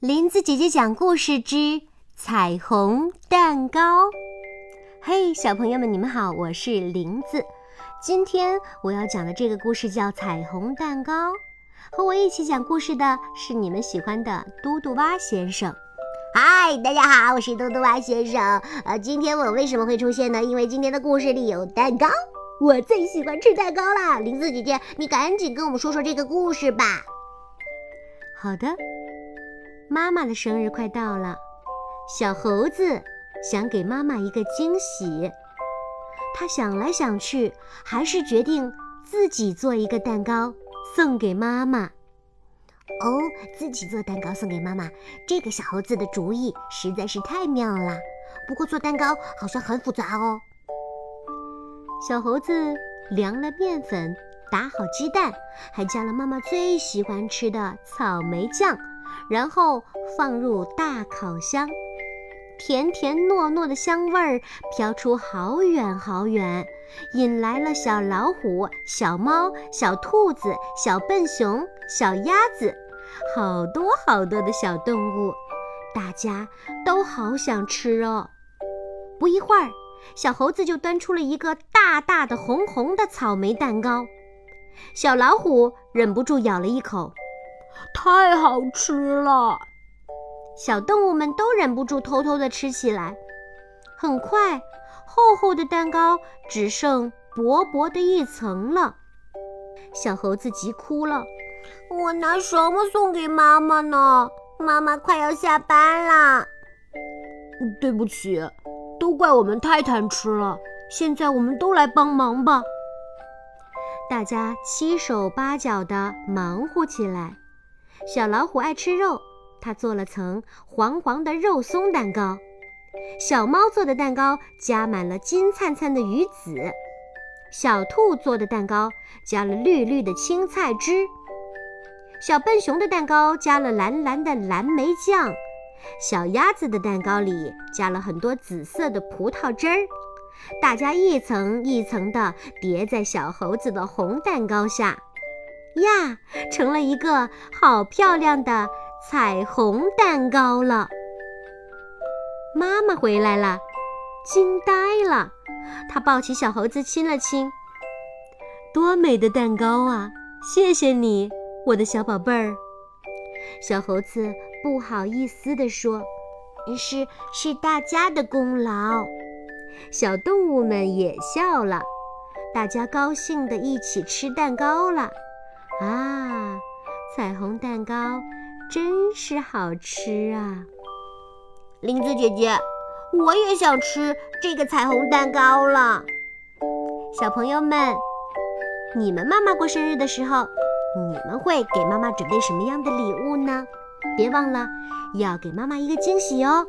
林子姐姐讲故事之彩虹蛋糕。嘿，小朋友们，你们好，我是林子。今天我要讲的这个故事叫《彩虹蛋糕》。和我一起讲故事的是你们喜欢的嘟嘟蛙先生。嗨，大家好，我是嘟嘟蛙先生。呃，今天我为什么会出现呢？因为今天的故事里有蛋糕，我最喜欢吃蛋糕了。林子姐姐，你赶紧跟我们说说这个故事吧。好的。妈妈的生日快到了，小猴子想给妈妈一个惊喜。他想来想去，还是决定自己做一个蛋糕送给妈妈。哦，自己做蛋糕送给妈妈，这个小猴子的主意实在是太妙了。不过做蛋糕好像很复杂哦。小猴子量了面粉，打好鸡蛋，还加了妈妈最喜欢吃的草莓酱。然后放入大烤箱，甜甜糯糯的香味儿飘出好远好远，引来了小老虎、小猫、小兔子、小笨熊、小鸭子，好多好多的小动物，大家都好想吃哦。不一会儿，小猴子就端出了一个大大的红红的草莓蛋糕，小老虎忍不住咬了一口。太好吃了！小动物们都忍不住偷偷地吃起来。很快，厚厚的蛋糕只剩薄薄的一层了。小猴子急哭了：“我拿什么送给妈妈呢？妈妈快要下班了。”对不起，都怪我们太贪吃了。现在我们都来帮忙吧。大家七手八脚地忙活起来。小老虎爱吃肉，它做了层黄黄的肉松蛋糕。小猫做的蛋糕加满了金灿灿的鱼籽。小兔做的蛋糕加了绿绿的青菜汁。小笨熊的蛋糕加了蓝蓝的蓝莓酱。小鸭子的蛋糕里加了很多紫色的葡萄汁儿。大家一层一层地叠在小猴子的红蛋糕下。呀，成了一个好漂亮的彩虹蛋糕了。妈妈回来了，惊呆了。她抱起小猴子亲了亲。多美的蛋糕啊！谢谢你，我的小宝贝儿。小猴子不好意思地说：“是是大家的功劳。”小动物们也笑了。大家高兴地一起吃蛋糕了。啊，彩虹蛋糕真是好吃啊！林子姐姐，我也想吃这个彩虹蛋糕了。小朋友们，你们妈妈过生日的时候，你们会给妈妈准备什么样的礼物呢？别忘了要给妈妈一个惊喜哦！